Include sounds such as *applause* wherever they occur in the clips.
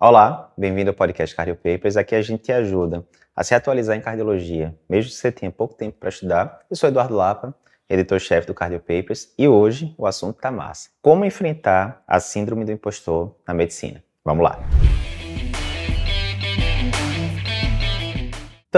Olá, bem-vindo ao podcast Cardio Papers. Aqui a gente te ajuda a se atualizar em cardiologia, mesmo que você tenha pouco tempo para estudar. Eu sou Eduardo Lapa, editor-chefe do Cardio Papers, e hoje o assunto tá massa. Como enfrentar a síndrome do impostor na medicina? Vamos lá.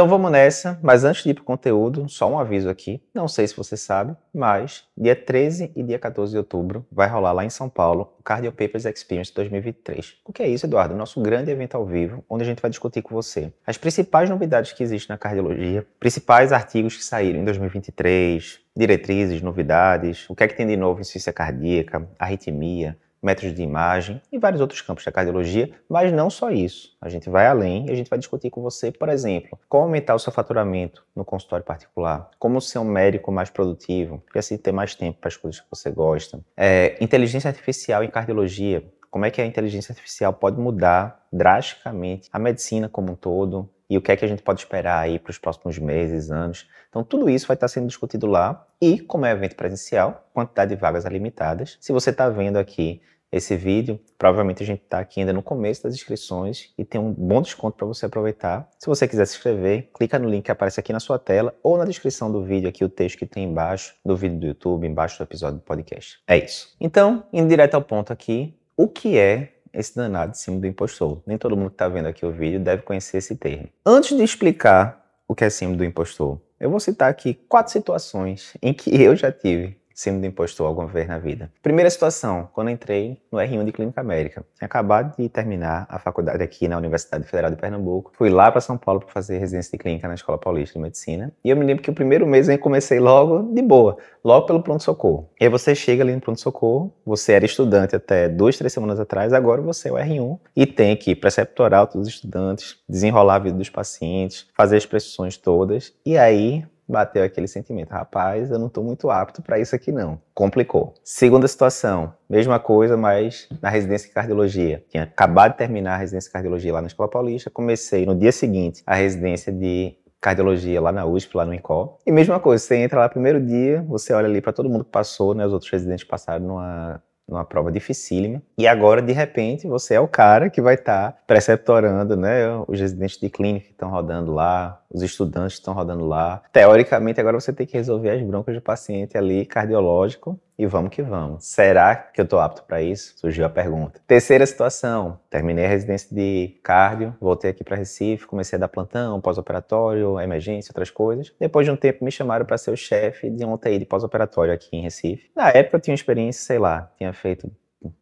Então vamos nessa, mas antes de ir para o conteúdo, só um aviso aqui. Não sei se você sabe, mas dia 13 e dia 14 de outubro vai rolar lá em São Paulo o Cardio Papers Experience 2023. O que é isso, Eduardo? Nosso grande evento ao vivo, onde a gente vai discutir com você as principais novidades que existem na cardiologia, principais artigos que saíram em 2023, diretrizes, novidades, o que é que tem de novo em ciência cardíaca, arritmia, métodos de imagem e vários outros campos da cardiologia, mas não só isso. A gente vai além e a gente vai discutir com você, por exemplo, como aumentar o seu faturamento no consultório particular, como ser um médico mais produtivo e assim ter mais tempo para as coisas que você gosta. É, inteligência artificial em cardiologia, como é que a inteligência artificial pode mudar drasticamente a medicina como um todo, e o que é que a gente pode esperar aí para os próximos meses, anos. Então, tudo isso vai estar sendo discutido lá. E, como é evento presencial, quantidade de vagas é limitadas. Se você está vendo aqui esse vídeo, provavelmente a gente está aqui ainda no começo das inscrições e tem um bom desconto para você aproveitar. Se você quiser se inscrever, clica no link que aparece aqui na sua tela ou na descrição do vídeo aqui o texto que tem embaixo do vídeo do YouTube, embaixo do episódio do podcast. É isso. Então, indo direto ao ponto aqui, o que é esse danado de símbolo do impostor? Nem todo mundo que está vendo aqui o vídeo deve conhecer esse termo. Antes de explicar o que é símbolo do impostor, eu vou citar aqui quatro situações em que *laughs* eu já tive síndrome do impostor alguma vez na vida. Primeira situação, quando entrei no R1 de Clínica América. Tinha acabado de terminar a faculdade aqui na Universidade Federal de Pernambuco. Fui lá para São Paulo para fazer residência de clínica na Escola Paulista de Medicina. E eu me lembro que o primeiro mês eu comecei logo de boa, logo pelo pronto-socorro. E aí você chega ali no pronto-socorro, você era estudante até duas, três semanas atrás, agora você é o R1 e tem que preceptorar todos os estudantes, desenrolar a vida dos pacientes, fazer as prescrições todas. E aí bateu aquele sentimento, rapaz, eu não estou muito apto para isso aqui não. Complicou. Segunda situação, mesma coisa, mas na residência de cardiologia. Tinha acabado de terminar a residência de cardiologia lá na Escola Paulista, comecei no dia seguinte a residência de cardiologia lá na USP, lá no INCO. E mesma coisa, você entra lá primeiro dia, você olha ali para todo mundo que passou, né, os outros residentes passaram numa numa prova dificílima. E agora, de repente, você é o cara que vai estar tá preceptorando, né? Os residentes de clínica que estão rodando lá, os estudantes que estão rodando lá. Teoricamente, agora você tem que resolver as broncas do paciente ali cardiológico e vamos que vamos. Será que eu estou apto para isso? Surgiu a pergunta. Terceira situação, terminei a residência de cardio, voltei aqui para Recife, comecei a dar plantão, pós-operatório, emergência, outras coisas. Depois de um tempo me chamaram para ser o chefe de um UTI de pós-operatório aqui em Recife. Na época eu tinha experiência, sei lá, tinha feito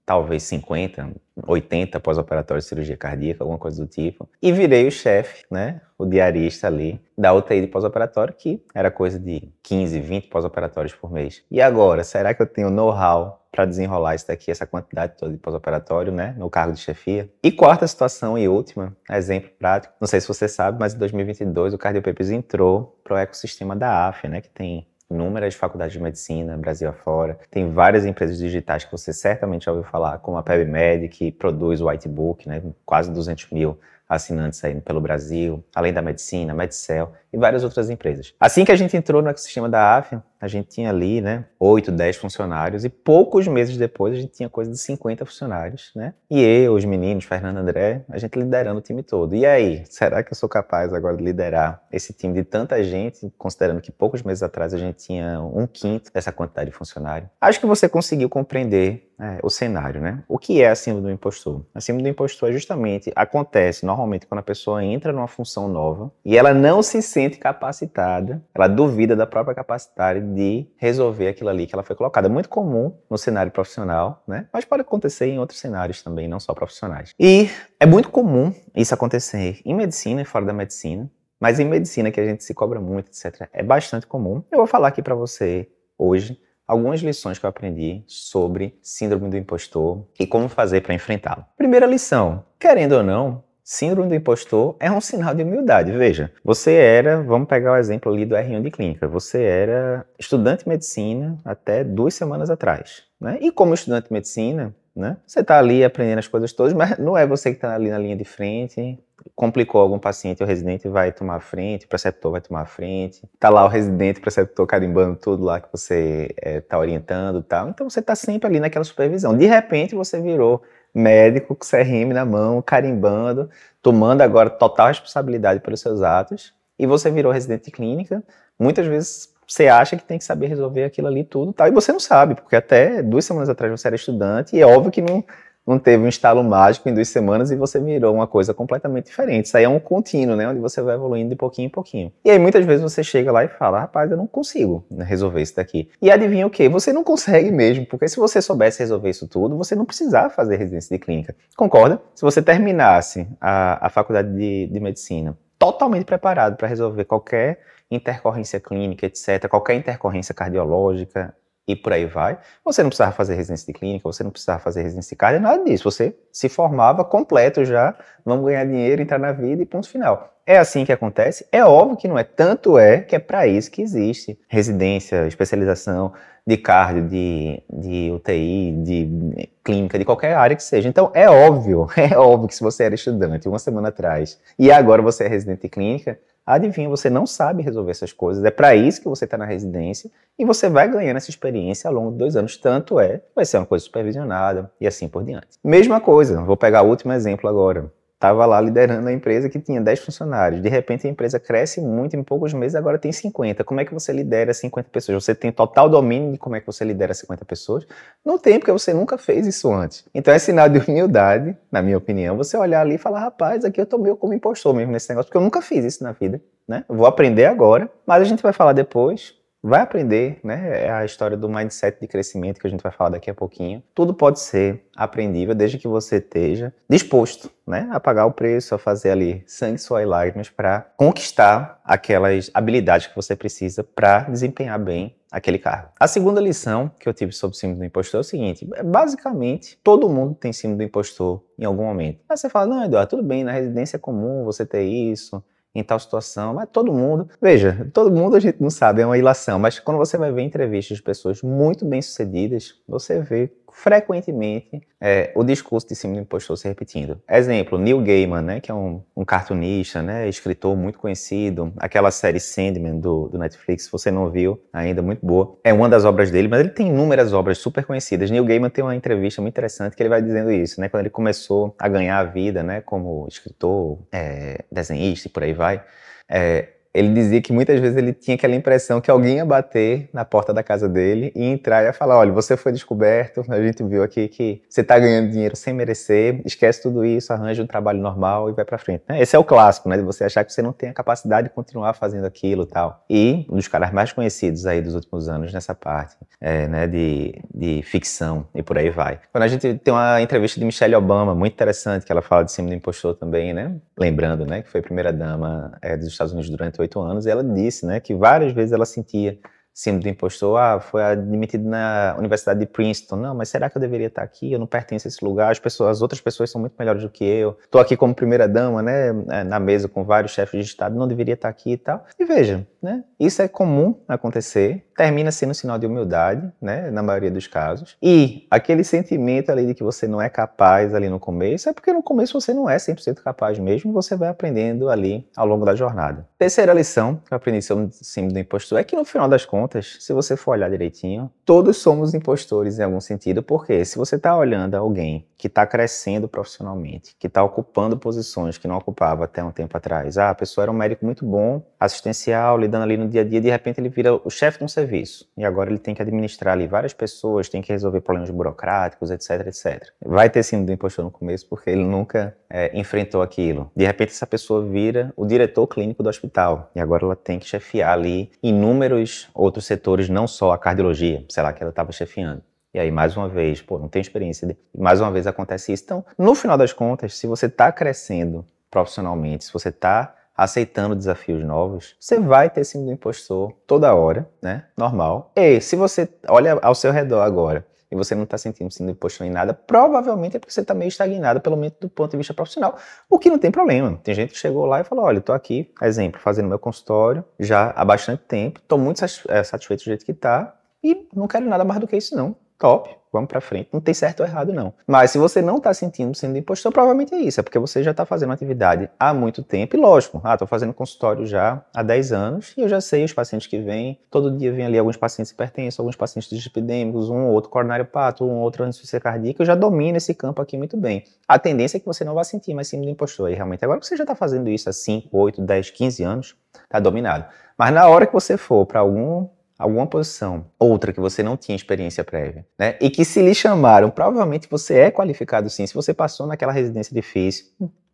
talvez 50, 80 pós-operatórios de cirurgia cardíaca, alguma coisa do tipo. E virei o chefe, né, o diarista ali da UTI de pós-operatório, que era coisa de 15, 20 pós-operatórios por mês. E agora, será que eu tenho know-how para desenrolar isso daqui, essa quantidade toda de pós-operatório, né, no cargo de chefia? E quarta situação e última, exemplo prático, não sei se você sabe, mas em 2022 o Cardio Papers entrou para o ecossistema da AF, né, que tem inúmeras faculdades de medicina, Brasil afora. Tem várias empresas digitais que você certamente já ouviu falar, como a PebMed, que produz o Whitebook, né, quase 200 mil assinantes aí pelo Brasil, além da medicina, Medicel e várias outras empresas. Assim que a gente entrou no ecossistema da AF, a gente tinha ali, né, 8, 10 funcionários e poucos meses depois a gente tinha coisa de 50 funcionários, né? E eu, os meninos, Fernando André, a gente liderando o time todo. E aí, será que eu sou capaz agora de liderar esse time de tanta gente, considerando que poucos meses atrás a gente tinha um quinto dessa quantidade de funcionário? Acho que você conseguiu compreender é, o cenário, né? O que é a síndrome do impostor? A síndrome do impostor é justamente acontece normalmente quando a pessoa entra numa função nova e ela não se sente capacitada, ela duvida da própria capacidade de resolver aquilo ali que ela foi colocada. Muito comum no cenário profissional, né? Mas pode acontecer em outros cenários também, não só profissionais. E é muito comum isso acontecer em medicina e fora da medicina. Mas em medicina, que a gente se cobra muito, etc., é bastante comum. Eu vou falar aqui para você hoje algumas lições que eu aprendi sobre síndrome do impostor e como fazer para enfrentá-lo. Primeira lição: querendo ou não, síndrome do impostor é um sinal de humildade. Veja, você era, vamos pegar o exemplo ali do R1 de clínica, você era estudante de medicina até duas semanas atrás. Né? E como estudante de medicina, né, você está ali aprendendo as coisas todas, mas não é você que está ali na linha de frente, complicou algum paciente, o residente vai tomar a frente, o preceptor vai tomar a frente, tá lá o residente, o preceptor carimbando tudo lá que você está eh, orientando e tal. Então você está sempre ali naquela supervisão. De repente você virou médico com CRM na mão, carimbando, tomando agora total responsabilidade pelos seus atos, e você virou residente de clínica, muitas vezes você acha que tem que saber resolver aquilo ali tudo, tal, e você não sabe, porque até duas semanas atrás você era estudante, e é óbvio que não não teve um estalo mágico em duas semanas e você virou uma coisa completamente diferente. Isso aí é um contínuo, né? Onde você vai evoluindo de pouquinho em pouquinho. E aí muitas vezes você chega lá e fala, rapaz, eu não consigo resolver isso daqui. E adivinha o quê? Você não consegue mesmo, porque se você soubesse resolver isso tudo, você não precisava fazer residência de clínica. Concorda? Se você terminasse a, a faculdade de, de medicina totalmente preparado para resolver qualquer intercorrência clínica, etc., qualquer intercorrência cardiológica, e por aí vai. Você não precisava fazer residência de clínica, você não precisava fazer residência de cardio, nada disso. Você se formava completo já, vamos ganhar dinheiro, entrar na vida e ponto final. É assim que acontece? É óbvio que não é. Tanto é que é para isso que existe residência, especialização de cardio, de, de UTI, de clínica, de qualquer área que seja. Então é óbvio, *laughs* é óbvio que se você era estudante uma semana atrás e agora você é residente de clínica, Adivinha, você não sabe resolver essas coisas. É para isso que você está na residência e você vai ganhando essa experiência ao longo de dois anos. Tanto é, vai ser uma coisa supervisionada e assim por diante. Mesma coisa, vou pegar o último exemplo agora estava lá liderando a empresa que tinha 10 funcionários. De repente a empresa cresce muito em poucos meses, agora tem 50. Como é que você lidera 50 pessoas? Você tem total domínio de como é que você lidera 50 pessoas? Não tem, porque você nunca fez isso antes. Então é sinal de humildade, na minha opinião, você olhar ali e falar, rapaz, aqui eu tô meio como impostor mesmo nesse negócio, porque eu nunca fiz isso na vida, né? vou aprender agora, mas a gente vai falar depois vai aprender, né? É a história do mindset de crescimento que a gente vai falar daqui a pouquinho. Tudo pode ser aprendível desde que você esteja disposto, né, a pagar o preço, a fazer ali sangue, suor e lágrimas para conquistar aquelas habilidades que você precisa para desempenhar bem aquele cargo. A segunda lição que eu tive sobre o síndrome do impostor é o seguinte: basicamente, todo mundo tem síndrome do impostor em algum momento. Aí você fala, não, Eduardo, tudo bem, na residência é comum você ter isso, em tal situação, mas todo mundo, veja, todo mundo a gente não sabe, é uma ilação, mas quando você vai ver entrevistas de pessoas muito bem-sucedidas, você vê frequentemente é, o discurso de cima do impostor se repetindo. Exemplo, Neil Gaiman, né, que é um, um cartunista, né, escritor muito conhecido, aquela série Sandman do, do, Netflix, se você não viu ainda, muito boa, é uma das obras dele, mas ele tem inúmeras obras super conhecidas. Neil Gaiman tem uma entrevista muito interessante que ele vai dizendo isso, né, quando ele começou a ganhar a vida, né, como escritor, é, desenhista e por aí vai, é, ele dizia que muitas vezes ele tinha aquela impressão que alguém ia bater na porta da casa dele e entrar e ia falar: olha, você foi descoberto, a gente viu aqui que você está ganhando dinheiro sem merecer, esquece tudo isso, arranja um trabalho normal e vai para frente. Esse é o clássico, né? De você achar que você não tem a capacidade de continuar fazendo aquilo tal. E um dos caras mais conhecidos aí dos últimos anos nessa parte, é, né, de, de ficção e por aí vai. Quando a gente tem uma entrevista de Michelle Obama, muito interessante, que ela fala de cima do impostor também, né? Lembrando, né, que foi primeira dama é, dos Estados Unidos durante oito anos, e ela disse, né, que várias vezes ela sentia síndrome do impostor, ah, foi admitido na Universidade de Princeton, não, mas será que eu deveria estar aqui? Eu não pertenço a esse lugar, as pessoas, as outras pessoas são muito melhores do que eu. Estou aqui como primeira dama, né, é, na mesa com vários chefes de estado, não deveria estar aqui e tal. E veja, né, isso é comum acontecer, termina sendo um sinal de humildade, né, na maioria dos casos. E aquele sentimento ali de que você não é capaz ali no começo, é porque no começo você não é 100% capaz mesmo, você vai aprendendo ali ao longo da jornada. Terceira lição que eu aprendi sobre símbolo do impostor é que no final das contas, se você for olhar direitinho, todos somos impostores em algum sentido, porque se você está olhando alguém que está crescendo profissionalmente, que está ocupando posições que não ocupava até um tempo atrás, ah, a pessoa era um médico muito bom, assistencial, lidando ali no dia a dia, de repente ele vira o chefe de um serviço, e agora ele tem que administrar ali várias pessoas, tem que resolver problemas burocráticos, etc, etc. Vai ter sido do impostor no começo, porque ele nunca é, enfrentou aquilo. De repente essa pessoa vira o diretor clínico do hospital, e agora ela tem que chefiar ali inúmeros outros setores, não só a cardiologia, sei lá, que ela estava chefiando. E aí, mais uma vez, pô, não tem experiência. De... Mais uma vez acontece isso. Então, no final das contas, se você está crescendo profissionalmente, se você está aceitando desafios novos, você vai ter síndrome do impostor toda hora, né? Normal. E se você olha ao seu redor agora e você não está sentindo sendo imposto em nada, provavelmente é porque você está meio estagnado, pelo menos do ponto de vista profissional, o que não tem problema. Tem gente que chegou lá e falou: olha, estou aqui, exemplo, fazendo meu consultório já há bastante tempo, estou muito eh, satisfeito do jeito que está e não quero nada mais do que isso, não. Top. Vamos para frente. Não tem certo ou errado, não. Mas se você não está sentindo sendo impostor, provavelmente é isso. É porque você já está fazendo atividade há muito tempo. E lógico, ah, estou fazendo consultório já há 10 anos e eu já sei os pacientes que vêm. Todo dia vem ali alguns pacientes hipertensos, alguns pacientes dislipidêmicos, um ou outro coronário pato, um ou outro insuficiência cardíaca. Eu já domino esse campo aqui muito bem. A tendência é que você não vai sentir mais síndrome do impostor aí, realmente. Agora que você já está fazendo isso há 5, 8, 10, 15 anos, está dominado. Mas na hora que você for para algum alguma posição, outra que você não tinha experiência prévia, né? E que se lhe chamaram, provavelmente você é qualificado sim. Se você passou naquela residência difícil,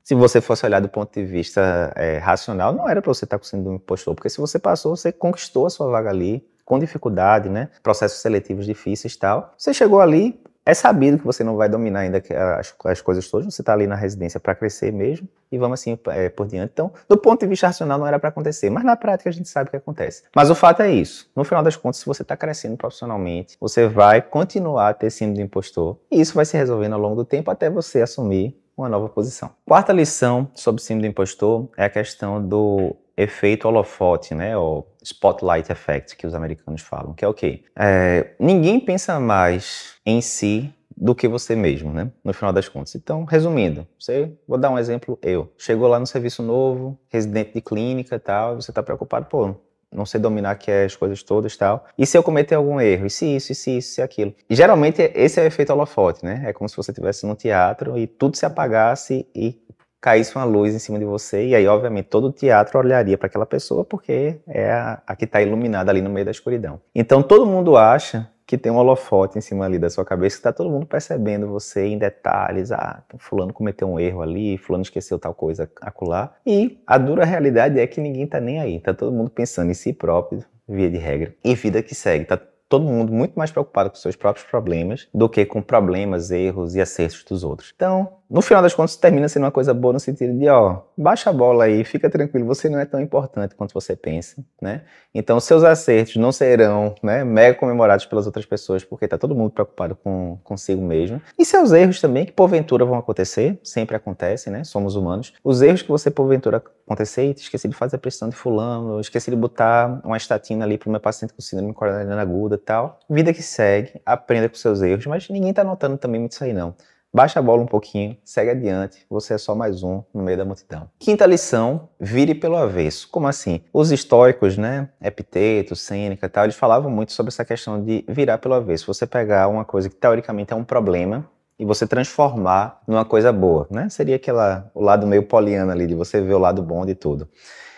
se você fosse olhar do ponto de vista é, racional, não era para você estar com síndrome do impostor, porque se você passou, você conquistou a sua vaga ali com dificuldade, né? Processos seletivos difíceis e tal. Você chegou ali, é sabido que você não vai dominar ainda as, as coisas todas, você está ali na residência para crescer mesmo, e vamos assim é, por diante. Então, do ponto de vista racional, não era para acontecer, mas na prática a gente sabe que acontece. Mas o fato é isso: no final das contas, se você está crescendo profissionalmente, você vai continuar a ter síndrome do impostor, e isso vai se resolvendo ao longo do tempo até você assumir uma nova posição. Quarta lição sobre síndrome do impostor é a questão do efeito holofote, né, ou spotlight effect, que os americanos falam, que é o quê? É, ninguém pensa mais em si do que você mesmo, né, no final das contas. Então, resumindo, você, vou dar um exemplo, eu, chegou lá no serviço novo, residente de clínica e tal, você está preocupado, pô, não sei dominar aqui as coisas todas e tal. E se eu cometer algum erro? E se isso, e se isso, e se aquilo? Geralmente esse é o efeito holofote, né? É como se você estivesse no teatro e tudo se apagasse e caísse uma luz em cima de você, e aí, obviamente, todo o teatro olharia para aquela pessoa porque é a, a que está iluminada ali no meio da escuridão. Então, todo mundo acha que tem um holofote em cima ali da sua cabeça, que está todo mundo percebendo você em detalhes. Ah, fulano cometeu um erro ali, fulano esqueceu tal coisa acolá. E a dura realidade é que ninguém está nem aí. Está todo mundo pensando em si próprio, via de regra, e vida que segue. Tá todo mundo muito mais preocupado com seus próprios problemas do que com problemas, erros e acertos dos outros. Então, no final das contas, termina sendo uma coisa boa no sentido de, ó, baixa a bola aí, fica tranquilo, você não é tão importante quanto você pensa, né? Então, seus acertos não serão, né, mega comemorados pelas outras pessoas, porque tá todo mundo preocupado com consigo mesmo. E seus erros também, que porventura vão acontecer, sempre acontecem, né? Somos humanos. Os erros que você porventura acontecer, esqueci de fazer a pressão de fulano, esqueci de botar uma estatina ali para meu paciente com síndrome coronariana aguda tal. Vida que segue, aprenda com seus erros, mas ninguém tá notando também muito isso aí não. Baixa a bola um pouquinho, segue adiante, você é só mais um no meio da multidão. Quinta lição, vire pelo avesso. Como assim? Os estoicos, né, Epiteto, Sêneca e tal, eles falavam muito sobre essa questão de virar pelo avesso. Você pegar uma coisa que teoricamente é um problema e você transformar numa coisa boa, né? Seria aquela, o lado meio poliana ali, de você ver o lado bom de tudo.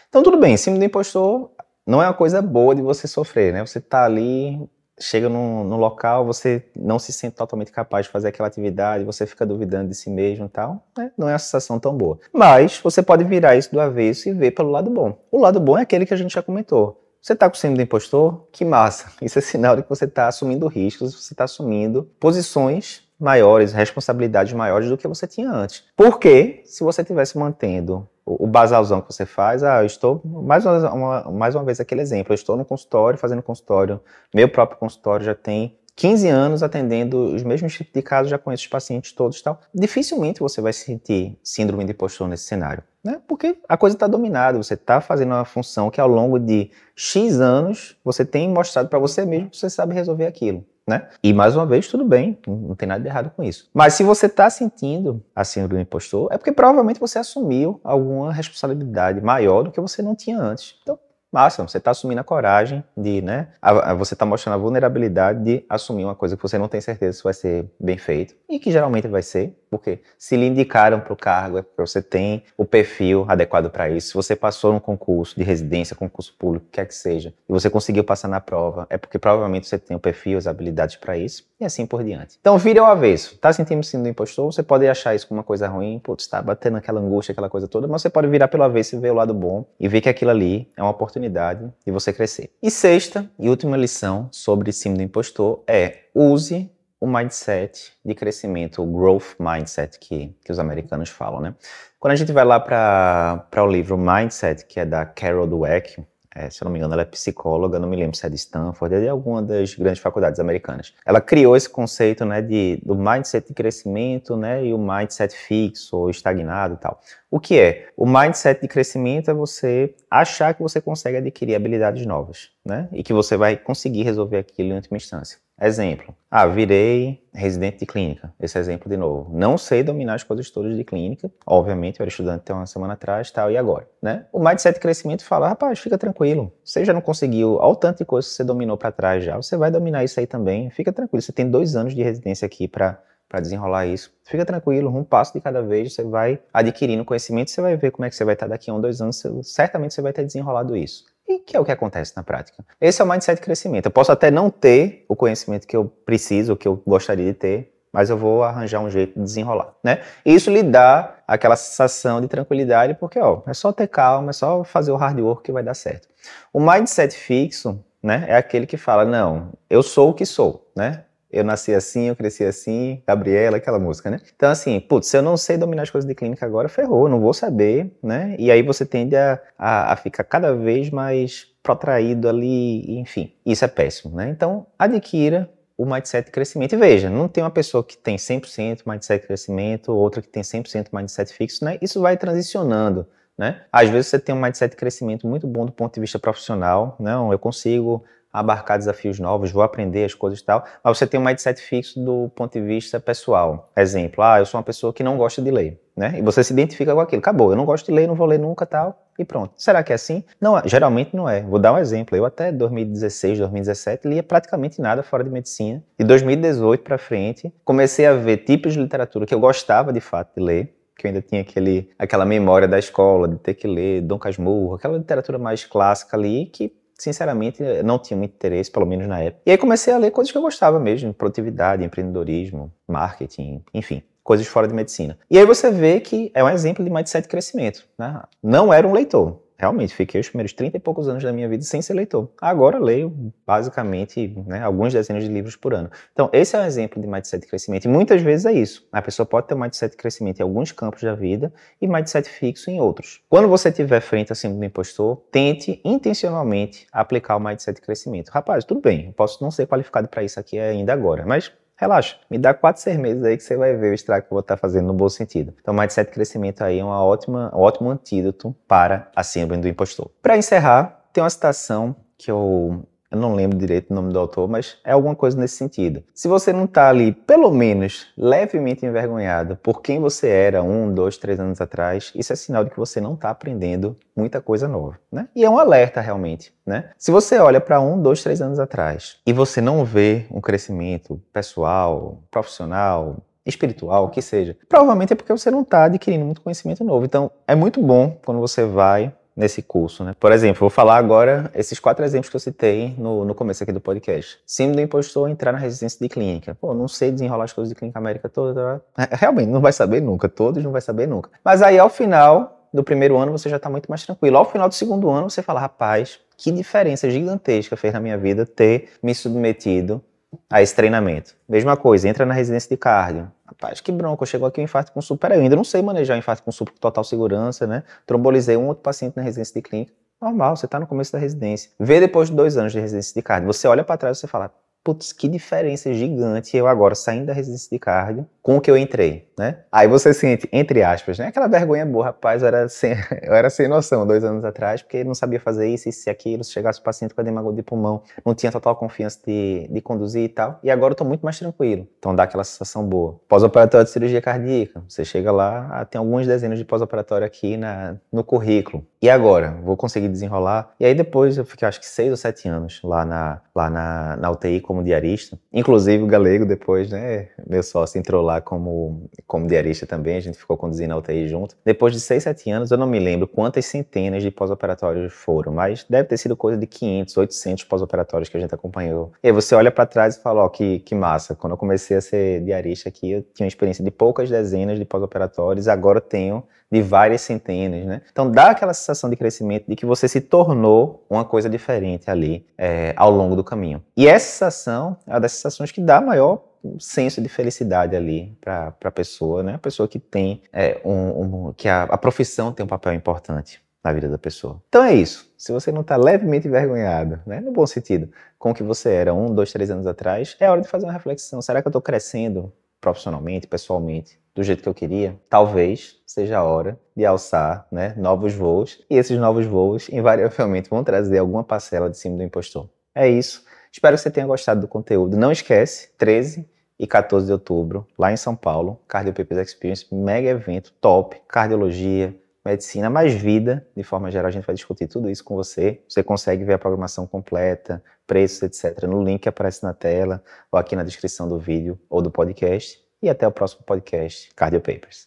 Então tudo bem, cima do impostor não é uma coisa boa de você sofrer, né? Você tá ali chega no, no, local, você não se sente totalmente capaz de fazer aquela atividade, você fica duvidando de si mesmo e tal, né? não é uma sensação tão boa. Mas você pode virar isso do avesso e ver pelo lado bom. O lado bom é aquele que a gente já comentou. Você está com síndrome do impostor? Que massa! *laughs* Isso é sinal de que você está assumindo riscos, você está assumindo posições maiores, responsabilidades maiores do que você tinha antes. Porque se você tivesse mantendo o basalzão que você faz, ah, eu estou, mais uma, mais uma vez aquele exemplo, eu estou no consultório, fazendo consultório, meu próprio consultório já tem 15 anos atendendo os mesmos tipos de casos, já conheço os pacientes todos e tal. Dificilmente você vai sentir síndrome de impostor nesse cenário, né? Porque a coisa está dominada, você está fazendo uma função que ao longo de X anos você tem mostrado para você mesmo que você sabe resolver aquilo né? E mais uma vez, tudo bem, não tem nada de errado com isso. Mas se você está sentindo a síndrome do impostor, é porque provavelmente você assumiu alguma responsabilidade maior do que você não tinha antes. Então, massa, você está assumindo a coragem de, né? A, a, você está mostrando a vulnerabilidade de assumir uma coisa que você não tem certeza se vai ser bem feito e que geralmente vai ser, porque se lhe indicaram para o cargo, é porque você tem o perfil adequado para isso. Se você passou num concurso de residência, concurso público, quer que seja, e você conseguiu passar na prova, é porque provavelmente você tem o perfil, as habilidades para isso, e assim por diante. Então, vire ao avesso. Tá sentindo sendo do impostor? Você pode achar isso como uma coisa ruim, putz, está batendo aquela angústia, aquela coisa toda, mas você pode virar pelo avesso e ver o lado bom e ver que aquilo ali é uma oportunidade de você crescer. E sexta e última lição sobre síndrome do impostor é use o mindset de crescimento, o growth mindset que, que os americanos falam, né? Quando a gente vai lá para o livro Mindset, que é da Carol Dweck, é, se eu não me engano, ela é psicóloga, não me lembro se é de Stanford, é de alguma das grandes faculdades americanas. Ela criou esse conceito né, de, do mindset de crescimento né, e o mindset fixo ou estagnado e tal. O que é? O mindset de crescimento é você achar que você consegue adquirir habilidades novas, né? E que você vai conseguir resolver aquilo em última instância. Exemplo. Ah, virei residente de clínica. Esse exemplo de novo. Não sei dominar as coisas todas de clínica. Obviamente, eu era estudante até uma semana atrás, tal, e agora, né? O mindset de crescimento fala, rapaz, fica tranquilo. Você já não conseguiu, ao tanto de coisa que você dominou para trás já, você vai dominar isso aí também. Fica tranquilo. Você tem dois anos de residência aqui para para desenrolar isso. Fica tranquilo, um passo de cada vez, você vai adquirindo conhecimento, você vai ver como é que você vai estar daqui a um, dois anos, certamente você vai ter desenrolado isso. E que é o que acontece na prática. Esse é o mindset de crescimento. Eu posso até não ter o conhecimento que eu preciso, que eu gostaria de ter, mas eu vou arranjar um jeito de desenrolar, né? E isso lhe dá aquela sensação de tranquilidade, porque ó, é só ter calma, é só fazer o hard work que vai dar certo. O mindset fixo, né, é aquele que fala, não, eu sou o que sou, né? Eu nasci assim, eu cresci assim, Gabriela, aquela música, né? Então, assim, putz, se eu não sei dominar as coisas de clínica agora, ferrou, não vou saber, né? E aí você tende a, a, a ficar cada vez mais protraído ali, enfim, isso é péssimo, né? Então, adquira o mindset de crescimento. E veja, não tem uma pessoa que tem 100% mindset de crescimento, outra que tem 100% mindset fixo, né? Isso vai transicionando, né? Às vezes você tem um mindset de crescimento muito bom do ponto de vista profissional, não, eu consigo abarcar desafios novos, vou aprender as coisas e tal, mas você tem um mindset fixo do ponto de vista pessoal. Exemplo, ah, eu sou uma pessoa que não gosta de ler, né? E você se identifica com aquilo. Acabou, eu não gosto de ler, não vou ler nunca tal, e pronto. Será que é assim? Não, geralmente não é. Vou dar um exemplo. Eu até 2016, 2017 lia praticamente nada fora de medicina. De 2018 para frente, comecei a ver tipos de literatura que eu gostava de fato de ler, que eu ainda tinha aquele, aquela memória da escola, de ter que ler Dom Casmurro, aquela literatura mais clássica ali, que sinceramente, não tinha muito interesse, pelo menos na época. E aí comecei a ler coisas que eu gostava mesmo, produtividade, empreendedorismo, marketing, enfim, coisas fora de medicina. E aí você vê que é um exemplo de mindset de crescimento. Né? Não era um leitor, realmente, fiquei os primeiros 30 e poucos anos da minha vida sem ser leitor. Agora leio, basicamente, né, alguns dezenas de livros por ano. Então, esse é um exemplo de mindset de crescimento. E muitas vezes é isso. A pessoa pode ter um mindset de crescimento em alguns campos da vida e mindset fixo em outros. Quando você tiver frente a síndrome do impostor, tente intencionalmente aplicar o mindset de crescimento. Rapaz, tudo bem, eu posso não ser qualificado para isso aqui ainda agora, mas relaxa, me dá quatro, seis meses aí que você vai ver o estrago que eu vou estar fazendo no bom sentido. Então, mindset crescimento aí é uma ótima, um ótimo antídoto para a síndrome do impostor. Para encerrar, tem uma citação que eu eu não lembro direito o nome do autor, mas é alguma coisa nesse sentido. Se você não está ali, pelo menos, levemente envergonhado por quem você era um, dois, três anos atrás, isso é sinal de que você não está aprendendo muita coisa nova, né? E é um alerta realmente, né? Se você olha para um, dois, três anos atrás e você não vê um crescimento pessoal, profissional, espiritual, o que seja, provavelmente é porque você não está adquirindo muito conhecimento novo. Então, é muito bom quando você vai nesse curso, né? Por exemplo, vou falar agora esses quatro exemplos que eu citei no, no começo aqui do podcast. Síndrome do impostor entrar na residência de clínica. Pô, não sei desenrolar as coisas de clínica América toda. É, *laughs* realmente, não vai saber nunca. Todos não vai saber nunca. Mas aí, ao final do primeiro ano, você já está muito mais tranquilo. Ao final do segundo ano, você fala, rapaz, que diferença gigantesca fez na minha vida ter me submetido a esse treinamento. Mesma coisa, entra na residência de cardio. Rapaz, que bronco, chegou aqui um infarto com super. Eu ainda não sei manejar um infarto com super com total segurança, né? Trombolizei um outro paciente na residência de clínica. Normal, você está no começo da residência. Vê depois de dois anos de residência de cardio. Você olha para trás e você fala, putz, que diferença gigante eu agora saindo da residência de cardio com o que eu entrei, né? Aí você sente, entre aspas, né? Aquela vergonha boa, rapaz, eu era sem, *laughs* eu era sem noção dois anos atrás, porque não sabia fazer isso, isso e aquilo, se chegasse o paciente com edema de pulmão, não tinha total confiança de, de conduzir e tal, e agora eu tô muito mais tranquilo, então dá aquela sensação boa. Pós-operatório de cirurgia cardíaca, você chega lá, ah, tem alguns dezenas de pós-operatório aqui na, no currículo, e agora? Vou conseguir desenrolar? E aí depois eu fiquei, acho que seis ou sete anos lá na, lá na, na UTI como diarista, inclusive o Galego depois, né, meu sócio entrou lá como, como diarista também, a gente ficou conduzindo a UTI junto. Depois de 6, 7 anos, eu não me lembro quantas centenas de pós-operatórios foram, mas deve ter sido coisa de 500, 800 pós-operatórios que a gente acompanhou. E aí você olha para trás e fala, ó, que, que massa. Quando eu comecei a ser diarista aqui, eu tinha uma experiência de poucas dezenas de pós-operatórios, agora eu tenho de várias centenas, né? Então dá aquela sensação de crescimento de que você se tornou uma coisa diferente ali é, ao longo do caminho. E essa sensação é uma das sensações que dá maior um senso de felicidade ali para a pessoa, né? A pessoa que tem é, um, um, que a, a profissão tem um papel importante na vida da pessoa. Então é isso. Se você não está levemente envergonhado, né, no bom sentido, com o que você era um, dois, três anos atrás, é hora de fazer uma reflexão. Será que eu estou crescendo profissionalmente, pessoalmente, do jeito que eu queria? Talvez seja a hora de alçar né, novos voos. E esses novos voos, invariavelmente, vão trazer alguma parcela de cima do impostor. É isso. Espero que você tenha gostado do conteúdo. Não esquece, 13 e 14 de outubro, lá em São Paulo, Cardio Experience, mega evento, top, cardiologia, medicina, mais vida, de forma geral, a gente vai discutir tudo isso com você. Você consegue ver a programação completa, preços, etc., no link que aparece na tela, ou aqui na descrição do vídeo ou do podcast. E até o próximo podcast, Cardio Papers.